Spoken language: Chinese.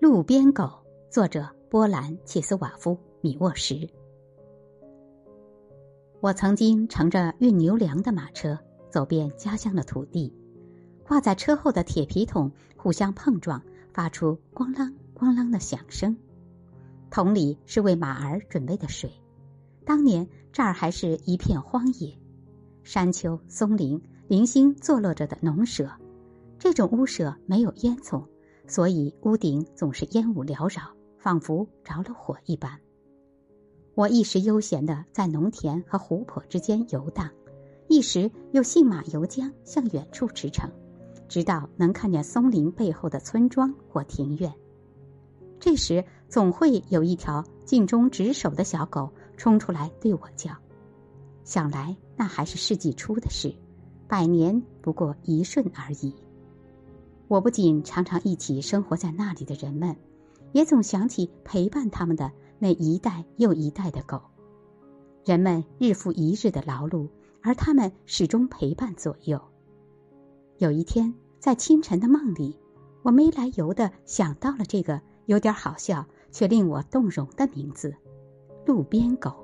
路边狗，作者波兰切斯瓦夫米沃什。我曾经乘着运牛粮的马车，走遍家乡的土地，挂在车后的铁皮桶互相碰撞，发出咣啷咣啷的响声。桶里是为马儿准备的水。当年这儿还是一片荒野，山丘、松林、零星坐落着的农舍。这种屋舍没有烟囱，所以屋顶总是烟雾缭绕，仿佛着了火一般。我一时悠闲的在农田和湖泊之间游荡，一时又信马由缰向远处驰骋，直到能看见松林背后的村庄或庭院。这时总会有一条尽忠职守的小狗冲出来对我叫，想来那还是世纪初的事，百年不过一瞬而已。我不仅常常忆起生活在那里的人们，也总想起陪伴他们的那一代又一代的狗。人们日复一日的劳碌，而他们始终陪伴左右。有一天，在清晨的梦里，我没来由的想到了这个有点好笑却令我动容的名字——路边狗。